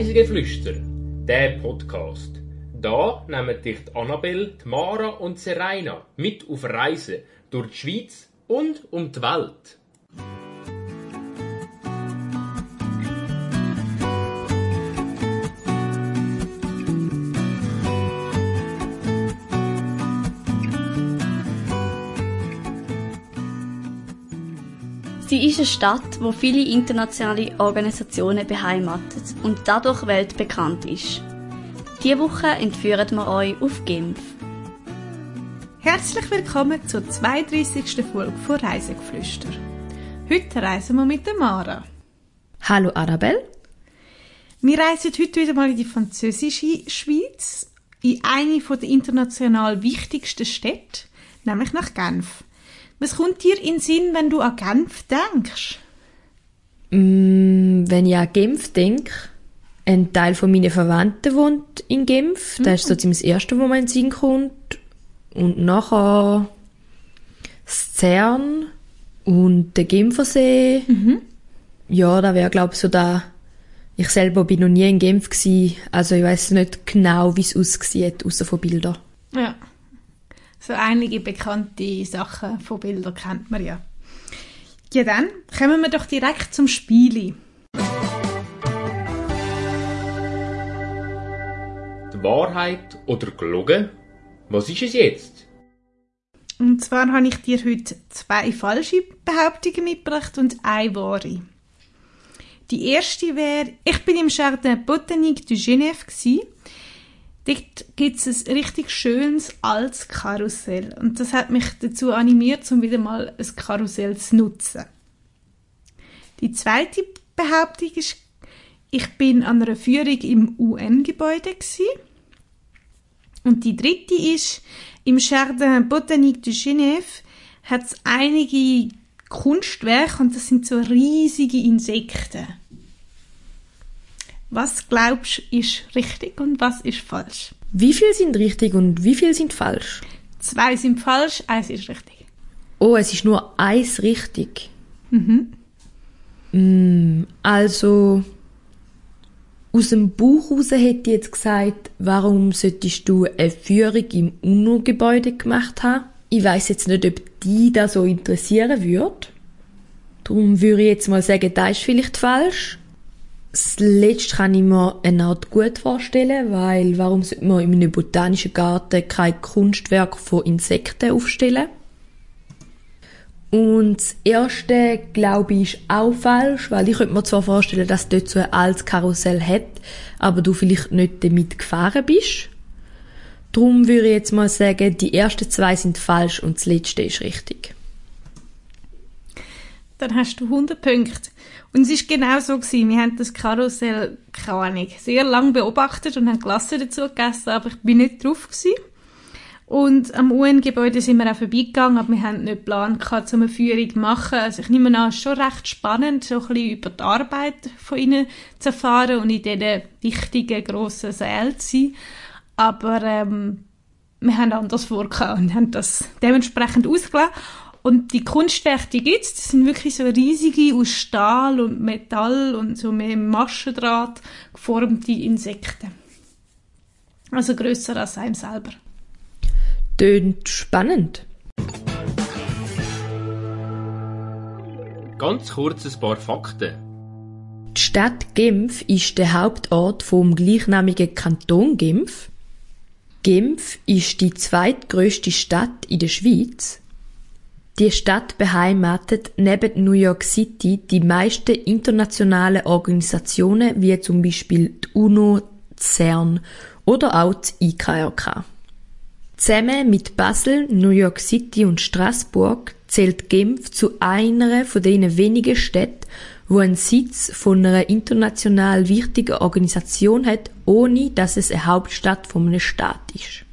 Reisegeflüster, der Podcast. Da nehmen dich die Annabelle, die Mara und Serena mit auf Reisen durch die Schweiz und um die Welt. Sie ist eine Stadt, wo viele internationale Organisationen beheimatet und dadurch weltbekannt ist. Diese Woche entführen wir euch auf Genf. Herzlich willkommen zur 32. Folge von Reisegeflüster. Heute reisen wir mit der Mara. Hallo Arabelle. Wir reisen heute wieder mal in die französische Schweiz, in eine der international wichtigsten Städte, nämlich nach Genf. Was kommt dir in den Sinn, wenn du an Genf denkst? Mm, wenn ich an Genf denke, ein Teil von meinen Verwandten wohnt in Genf. Mhm. Das ist so ziemlich das Erste, wo man in den Sinn kommt. Und nachher das CERN und der Genfersee. Mhm. Ja, da wäre, glaube ich, so da. Ich selber bin noch nie in Genf gewesen, also ich weiß nicht genau, wie es aussieht, außer von Bildern. Ja so einige bekannte Sachen von Bildern kennt man ja. Ja, dann kommen wir doch direkt zum Spieli. Die Wahrheit oder gelogen? Was ist es jetzt? Und zwar habe ich dir heute zwei falsche Behauptungen mitgebracht und eine wahre. Die erste wäre, ich bin im Jardin Botanique du Genève Dort gibt es ein richtig schönes altes Karussell. Und das hat mich dazu animiert, um wieder mal ein Karussell zu nutzen. Die zweite Behauptung ist, ich bin an einer Führung im UN-Gebäude Und die dritte ist, im Jardin Botanique de Genève hat es einige Kunstwerke und das sind so riesige Insekten. Was glaubst du ist richtig und was ist falsch? Wie viel sind richtig und wie viel sind falsch? Zwei sind falsch, eins ist richtig. Oh, es ist nur eins richtig. Mhm. Mm, also aus dem Buch heraus hätte ich jetzt gesagt, warum solltest du eine Führung im UNO-Gebäude gemacht haben? Ich weiß jetzt nicht, ob die da so interessieren würde. Darum würde ich jetzt mal sagen, das ist vielleicht falsch. Das letzte kann ich mir eine Art gut vorstellen, weil warum sollte man in einem botanischen Garten kein Kunstwerk von Insekten aufstellen? Und das erste, glaube ich, ist auch falsch, weil ich könnte mir zwar vorstellen, dass dort so ein altes Karussell hat, aber du vielleicht nicht damit gefahren bist. Darum würde ich jetzt mal sagen, die ersten zwei sind falsch und das letzte ist richtig. Dann hast du 100 Punkte. Und es ist genau so gewesen. Wir haben das Karussell, keine Ahnung, sehr lange beobachtet und haben Klasse dazu gegessen, aber ich bin nicht drauf gewesen. Und am UN-Gebäude sind wir auch vorbeigegangen, aber wir haben nicht geplant, um eine Führung zu machen. Also ich nehme an, es ist schon recht spannend, so ein bisschen über die Arbeit von ihnen zu erfahren und in diesen wichtigen, grossen Sälen zu sein. Aber ähm, wir haben anders vorgehabt und haben das dementsprechend ausgelassen. Und die Kunstwerke, die gibt's, das sind wirklich so riesige aus Stahl und Metall und so mit Maschendraht geformte Insekten. Also grösser als einem selber. Tönt spannend. Ganz kurz ein paar Fakten. Die Stadt Genf ist der Hauptort vom gleichnamigen Kanton Genf. Genf ist die zweitgrößte Stadt in der Schweiz die Stadt beheimatet neben New York City die meisten internationalen Organisationen wie zum Beispiel die UNO, CERN oder auch die IKRK. Zusammen mit Basel, New York City und Straßburg zählt Genf zu einer von den wenigen Städten, wo ein Sitz von einer international wichtigen Organisation hat, ohne dass es eine Hauptstadt von einem Staat ist.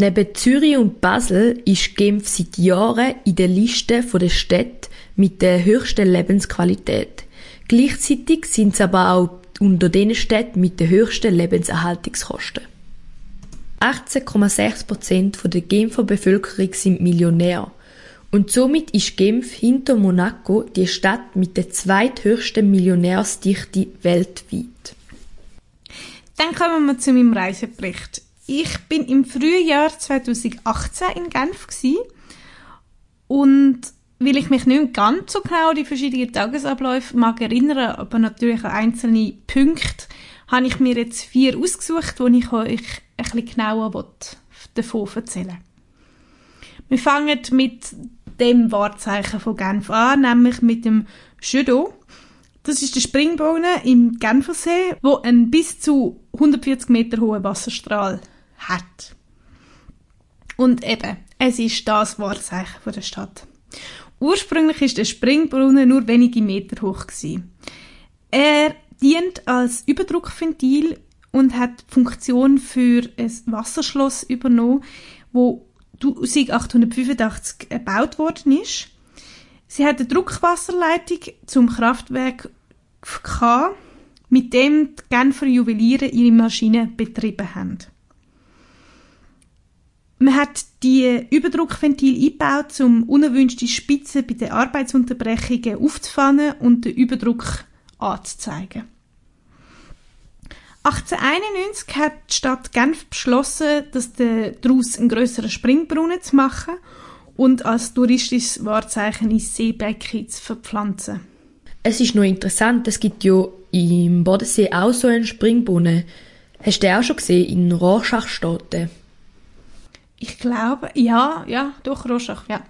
Neben Zürich und Basel ist Genf seit Jahren in der Liste der Städte mit der höchsten Lebensqualität. Gleichzeitig sind es aber auch unter den Städten mit den höchsten Lebenserhaltungskosten. 18,6 Prozent der Genfer Bevölkerung sind Millionär Und somit ist Genf hinter Monaco die Stadt mit der zweithöchsten Millionärsdichte weltweit. Dann kommen wir zu meinem Reisebericht. Ich bin im Frühjahr 2018 in Genf gewesen. und weil ich mich nicht ganz so genau an die verschiedenen Tagesabläufe mag erinnern, aber natürlich an einzelne Punkte, habe ich mir jetzt vier ausgesucht, wo ich euch ein genauer davon erzählen Wir fangen mit dem Wahrzeichen von Genf an, nämlich mit dem Judo. Das ist der Springbrunnen im Genfersee, wo einen bis zu 140 Meter hohen Wasserstrahl hat. Und eben, es ist das Wahrzeichen der Stadt. Ursprünglich ist der Springbrunnen nur wenige Meter hoch gewesen. Er dient als Überdruckventil und hat die Funktion für ein Wasserschloss übernommen, wo 1885 gebaut worden ist. Sie hat eine Druckwasserleitung zum Kraftwerk gehabt, mit dem die Genfer Juweliere ihre Maschinen betrieben haben. Man hat die Überdruckventil eingebaut, um unerwünschte Spitzen bei den Arbeitsunterbrechungen aufzufangen und den Überdruck anzuzeigen. 1891 hat die Stadt Genf beschlossen, dass daraus einen größeren Springbrunnen zu machen und als touristisches Wahrzeichen ins Seebecken zu verpflanzen. Es ist noch interessant, es gibt ja im Bodensee auch so einen Springbrunnen. Hast du den auch schon gesehen, in Rorschachstaaten? Ich glaube, ja, ja, doch, Rorschach, ja.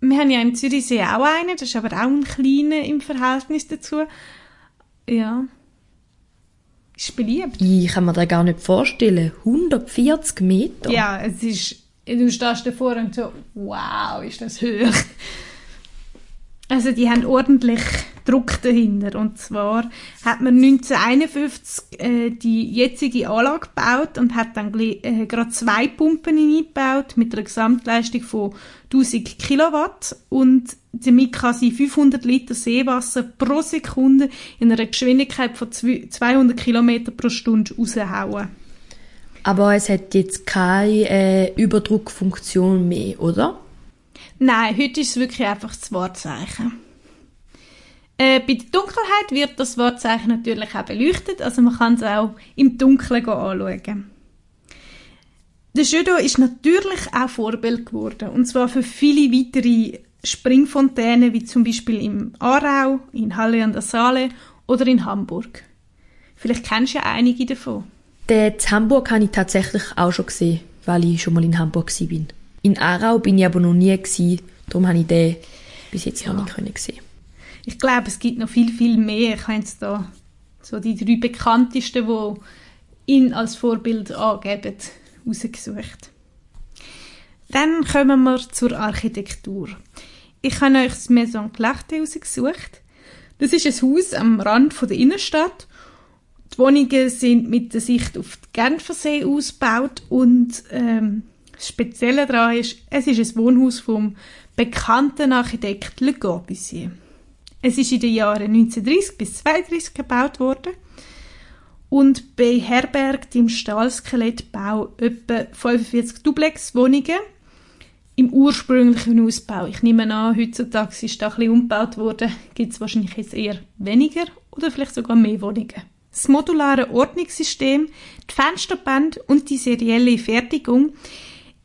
Wir haben ja im Zürichsee auch einen, das ist aber auch ein kleiner im Verhältnis dazu. Ja. Ist beliebt. Ich kann mir das gar nicht vorstellen. 140 Meter? Ja, es ist, du stehst davor und so, wow, ist das hoch. Also die haben ordentlich Druck dahinter. Und zwar hat man 1951 äh, die jetzige Anlage gebaut und hat dann äh, gerade zwei Pumpen eingebaut mit einer Gesamtleistung von 1000 Kilowatt und damit kann sie 500 Liter Seewasser pro Sekunde in einer Geschwindigkeit von 200 Kilometer pro Stunde raushauen. Aber es hat jetzt keine äh, Überdruckfunktion mehr, oder? Nein, heute ist es wirklich einfach das Wahrzeichen. Äh, bei der Dunkelheit wird das Wahrzeichen natürlich auch beleuchtet, also man kann es auch im Dunkeln anschauen. Der Judo ist natürlich auch Vorbild geworden, und zwar für viele weitere Springfontänen, wie zum Beispiel im Aarau, in Halle an der Saale oder in Hamburg. Vielleicht kennst du ja einige davon. Den in Hamburg habe ich tatsächlich auch schon gesehen, weil ich schon mal in Hamburg war. In Aarau bin ich aber noch nie gewesen, darum habe ich den bis jetzt ja. noch nicht gesehen ich glaube, es gibt noch viel, viel mehr. Ich habe jetzt da so die drei bekanntesten, die ihn als Vorbild angeben, rausgesucht. Dann kommen wir zur Architektur. Ich habe euch das Maison Clachte rausgesucht. Das ist ein Haus am Rand der Innenstadt. Die Wohnungen sind mit der Sicht auf den Genfersee ausgebaut und ähm, das Spezielle daran ist, es ist ein Wohnhaus vom bekannten Architekt Le Corbusier. Es ist in den Jahren 1930 bis 1932 gebaut worden und beherbergt im Stahlskelettbau etwa 45 Duplex-Wohnungen im ursprünglichen Ausbau. Ich nehme an, heutzutage ist da ein bisschen umgebaut worden, gibt es wahrscheinlich jetzt eher weniger oder vielleicht sogar mehr Wohnungen. Das modulare Ordnungssystem, die Fensterbände und die serielle Fertigung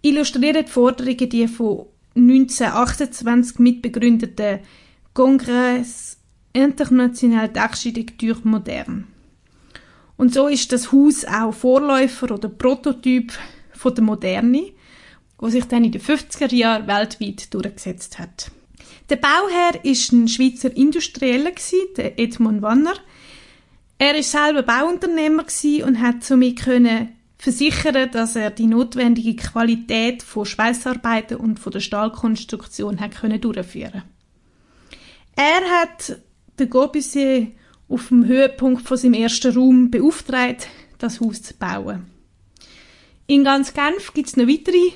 illustrieren die Forderungen, die von 1928 mitbegründeten Congrès International d'Architecture Moderne. Und so ist das Haus auch Vorläufer oder Prototyp von der Moderne, wo sich dann in den 50er Jahren weltweit durchgesetzt hat. Der Bauherr ist ein Schweizer Industrieller der Edmund Wanner. Er ist selber Bauunternehmer und hat somit können versichern, dass er die notwendige Qualität von Schweißarbeiten und von der Stahlkonstruktion hat können durchführen. Er hat den Corbusier auf dem Höhepunkt von seinem ersten Raum beauftragt, das Haus zu bauen. In ganz Genf gibt es noch weitere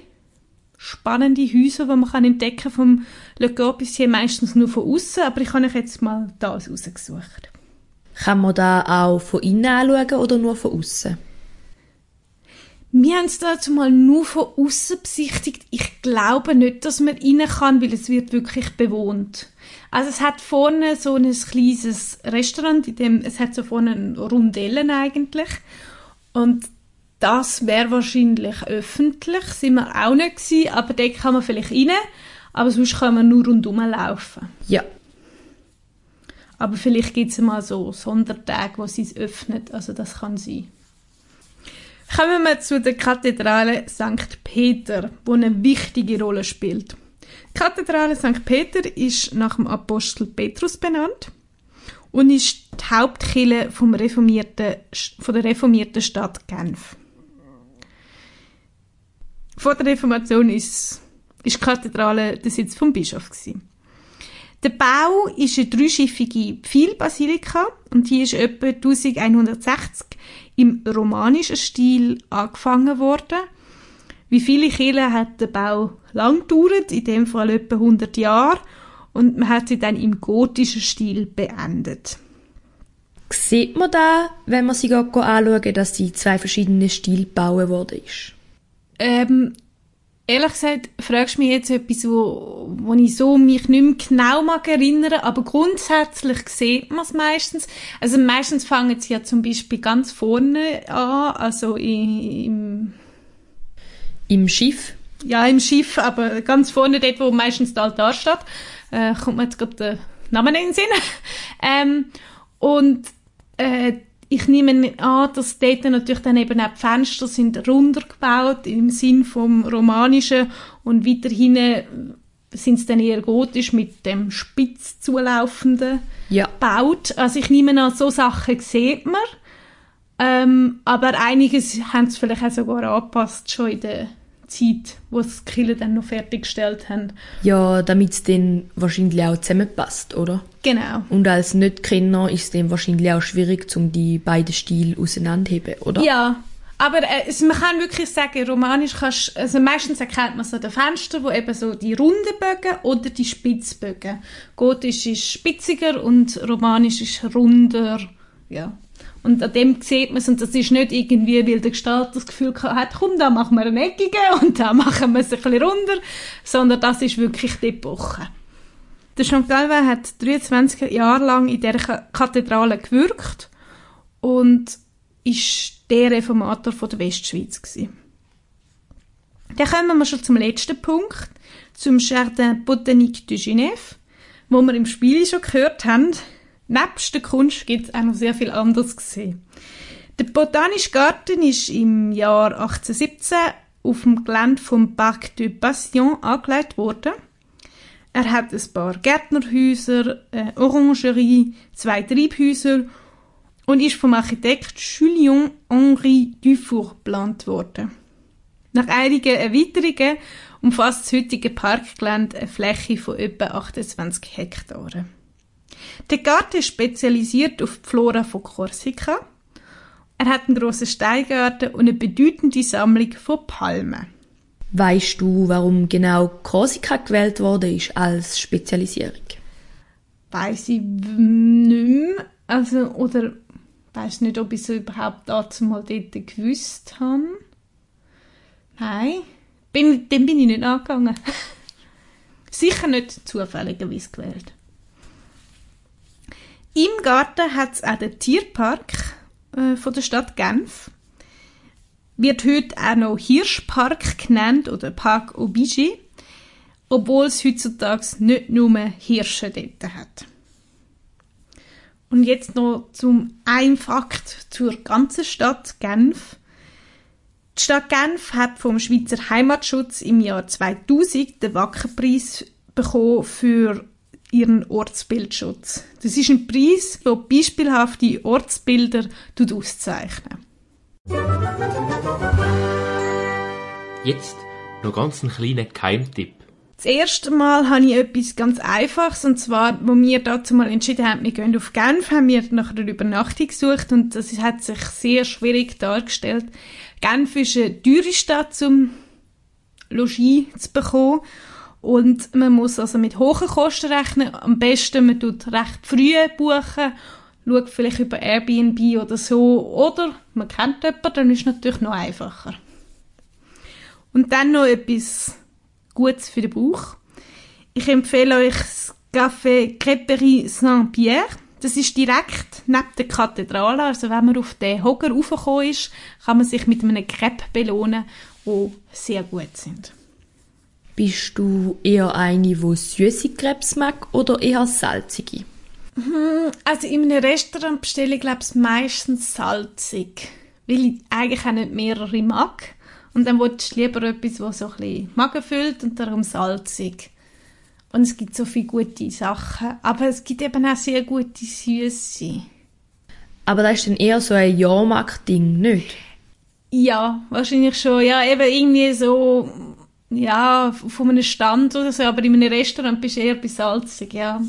spannende Häuser, die man entdecken kann vom Le Corbusier, meistens nur von außen, aber ich habe euch jetzt mal das rausgesucht. Kann man da auch von innen anschauen oder nur von außen? Wir haben es dazu mal nur von außen besichtigt. Ich glaube nicht, dass man rein kann, weil es wird wirklich bewohnt. Also es hat vorne so ein kleines Restaurant, in dem es hat so vorne Rundellen eigentlich. Und das wäre wahrscheinlich öffentlich, sind wir auch nicht gewesen, aber dort kann man vielleicht rein, aber sonst kann man nur rundum laufen. Ja. Aber vielleicht gibt es mal so Sondertage, wo sie es öffnet, also das kann sein. Kommen wir zu der Kathedrale St. Peter, wo eine wichtige Rolle spielt. Die Kathedrale St. Peter ist nach dem Apostel Petrus benannt und ist die Hauptkirche vom reformierten, von der reformierten Stadt Genf. Vor der Reformation ist, ist die Kathedrale der Sitz vom Bischof gewesen. Der Bau ist eine dreischiffige Pfeilbasilika und die ist etwa 1160 im romanischen Stil angefangen worden. Wie viele Kirchen hat der Bau lang gedauert, in dem Fall etwa 100 Jahre, und man hat sie dann im gotischen Stil beendet. Sieht man da, wenn man sie anschauen, dass sie zwei verschiedene Stile gebaut worden ist? Ähm, ehrlich gesagt, fragst du mich jetzt etwas, wo, wo ich so mich nicht mehr genau mag erinnern, aber grundsätzlich sieht man es meistens. Also meistens fangen sie ja zum Beispiel ganz vorne an, also im... Im Schiff? Ja, im Schiff, aber ganz vorne dort, wo meistens der Altar steht. Äh, kommt mir jetzt gerade der Name in den Sinn. ähm, und äh, ich nehme an, dass dort natürlich dann eben auch die Fenster sind runder gebaut im Sinn vom Romanischen und weiterhin sind es dann eher gotisch mit dem spitz zulaufenden ja. baut. Also ich nehme an, so Sachen sieht man. Ähm, aber einiges haben sie vielleicht auch sogar angepasst schon in der Zeit, wo das Kille dann noch fertiggestellt haben. Ja, damit es dann wahrscheinlich auch zusammenpasst, oder? Genau. Und als Nicht-Kenner ist es dann wahrscheinlich auch schwierig, um die beiden Stile auseinanderzuheben, oder? Ja, aber äh, man kann wirklich sagen, romanisch kannst also meistens erkennt man so den Fenster, wo eben so die runden Bögen oder die Spitzbögen. Gotisch ist spitziger und romanisch ist runder, ja. Und an dem sieht man es, und das ist nicht irgendwie, weil der Gestalter das Gefühl hat, komm, da machen wir einen eckigen und da machen wir es ein bisschen runder, sondern das ist wirklich die Epoche. Der Jean Calvin hat 23 Jahre lang in dieser Kathedrale gewirkt und ist der Reformator von der Westschweiz gewesen. Dann kommen wir schon zum letzten Punkt, zum Jardin Botanique de Genève, wo wir im Spiel schon gehört haben. Nebst der Kunst gibt es auch noch sehr viel anderes gesehen. Der Botanische Garten ist im Jahr 1817 auf dem Gelände vom Parc de Passion angelegt worden. Er hat ein paar Gärtnerhäuser, eine Orangerie, zwei Treibhäuser und ist vom Architekt Julien Henri Dufour geplant worden. Nach einigen Erweiterungen umfasst das heutige Parkgelände eine Fläche von etwa 28 Hektaren. Der Garten ist spezialisiert auf die Flora von Korsika. Er hat einen grossen Steingarten und eine bedeutende Sammlung von Palmen. Weißt du, warum genau Korsika gewählt wurde ist als Spezialisierung? Weiß ich nicht mehr. Also, oder weiß nicht, ob ich es überhaupt dazu mal dort gewusst habe. Nein, bin, dem bin ich nicht angegangen. Sicher nicht zufälligerweise gewählt. Im Garten hat es auch den Tierpark äh, von der Stadt Genf. Wird heute auch noch Hirschpark genannt oder Park Obigi, obwohl es heutzutage nicht nur Hirsche dort hat. Und jetzt noch zum ein Fakt zur ganzen Stadt Genf. Die Stadt Genf hat vom Schweizer Heimatschutz im Jahr 2000 den Wackerpreis bekommen für ihren Ortsbildschutz. Das ist ein Preis, der beispielhafte Ortsbilder auszeichnet. Jetzt noch ganz einen kleinen Keimtipp. Das erste Mal habe ich etwas ganz Einfaches, und zwar, wo wir dazu mal entschieden haben, wir gehen auf Genf, haben wir nach einer Übernachtung gesucht und das hat sich sehr schwierig dargestellt. Genf ist eine teure Stadt, zum Logis zu bekommen und man muss also mit hohen Kosten rechnen. Am besten, man tut recht früh buchen, schaut vielleicht über Airbnb oder so. Oder man kennt jemanden, dann ist es natürlich noch einfacher. Und dann noch etwas Gutes für den Bauch. Ich empfehle euch das Café Crêperie Saint-Pierre. Das ist direkt neben der Kathedrale. Also wenn man auf den Hocker raufgekommen ist, kann man sich mit einem Crepe belohnen, die sehr gut sind. Bist du eher eine, die süße Krebs mag oder eher salzige? Also in einem Restaurant bestelle ich glaube ich meistens salzig, weil ich eigentlich auch nicht mehrere mag. Und dann willst du lieber etwas, das so ein bisschen Magen füllt und darum salzig. Und es gibt so viele gute Sachen, aber es gibt eben auch sehr gute Süße. Aber das ist dann eher so ein Jahrmarkt-Ding, nicht? Ja, wahrscheinlich schon. Ja, eben irgendwie so, ja, von einem Stand oder so, aber in einem Restaurant bist du eher bei salzig, ja.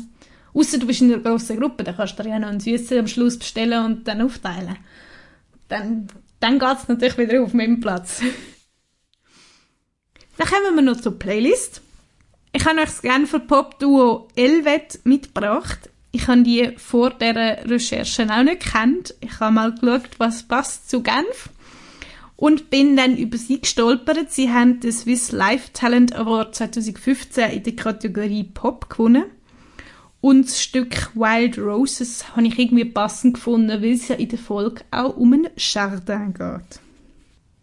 Außer du bist in einer grossen Gruppe, dann kannst du dir ja noch einen Süßen am Schluss bestellen und dann aufteilen. Dann, dann geht's natürlich wieder auf meinem Platz. dann kommen wir noch zur Playlist. Ich habe euch das Genfer Pop-Duo Elvet mitgebracht. Ich habe die vor dieser Recherche auch nicht gekannt. Ich habe mal geschaut, was passt zu Genf. Und bin dann über sie gestolpert. Sie haben den Swiss Life Talent Award 2015 in der Kategorie Pop gewonnen. Und das Stück Wild Roses habe ich irgendwie passend gefunden, weil es ja in der Folge auch um einen Jardin geht.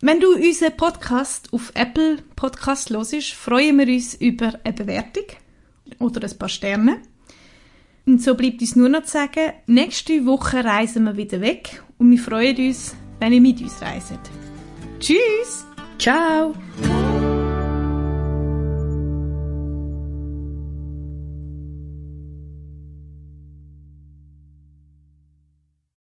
Wenn du unseren Podcast auf Apple Podcast hörst, freuen wir uns über eine Bewertung oder ein paar Sterne. Und so bleibt uns nur noch zu sagen, nächste Woche reisen wir wieder weg und wir freuen uns, wenn ihr mit uns reist. Tschüss! Ciao!